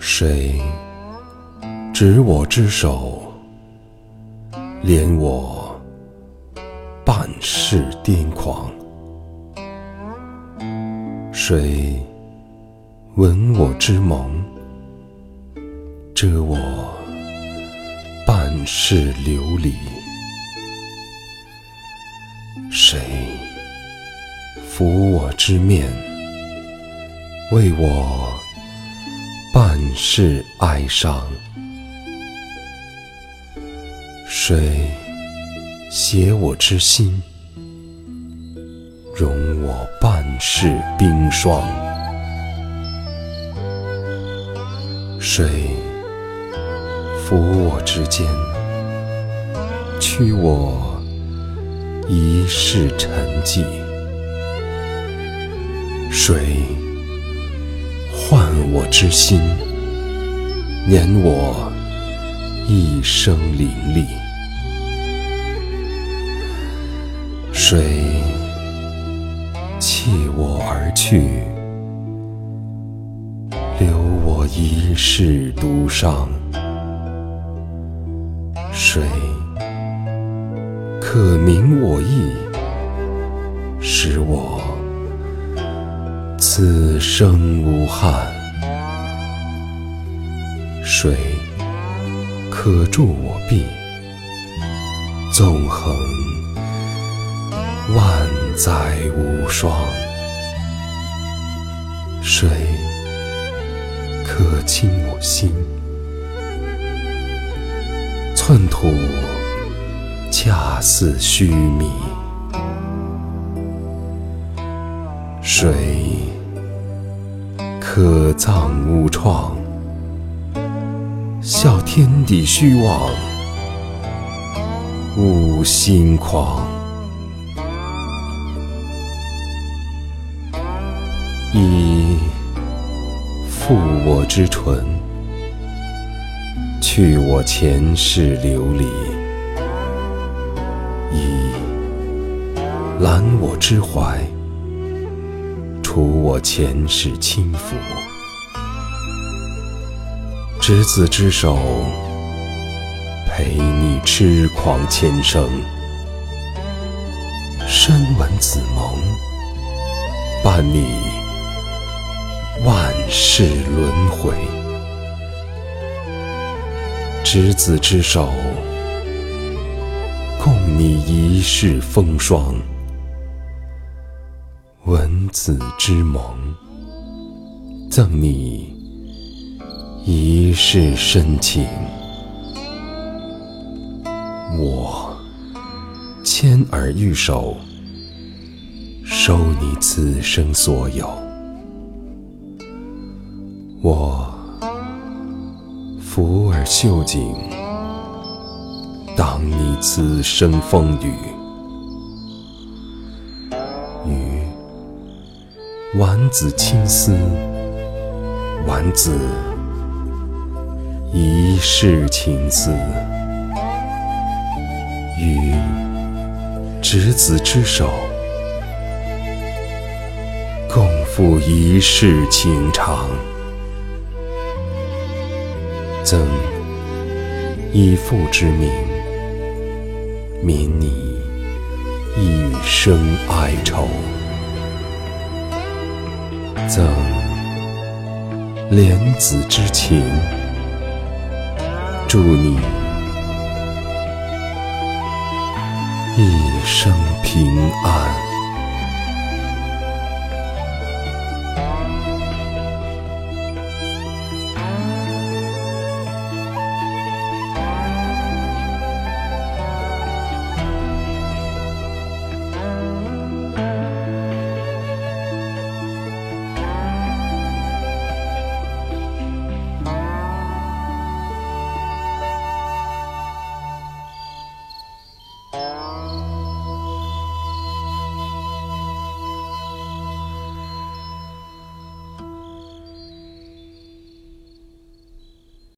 水执我之手，怜我半世癫狂；水吻我之眸，遮我半世流离；谁抚我之面，为我。半世哀伤，谁写我之心，容我半世冰霜。谁抚我之肩，驱我一世沉寂。水。唤我之心，念我一生凌厉。水弃我而去，留我一世独伤。水可明我意，使我。此生无憾，水可助我臂，纵横万载无双。水可清我心，寸土恰似须弥。水。可葬吾创，笑天地虚妄，吾心狂。以负我之唇，去我前世流离；以揽我之怀。除我前世轻浮，执子之手，陪你痴狂前生，深吻子盟，伴你万世轮回。执子之手，共你一世风霜。文子之盟，赠你一世深情。我牵儿玉手，收你此生所有。我抚耳袖颈，挡你此生风雨。丸子青丝，丸子一世情思，与执子之手，共赴一世情长。赠以父之名，免你一生哀愁。赠莲子之情，祝你一生平安。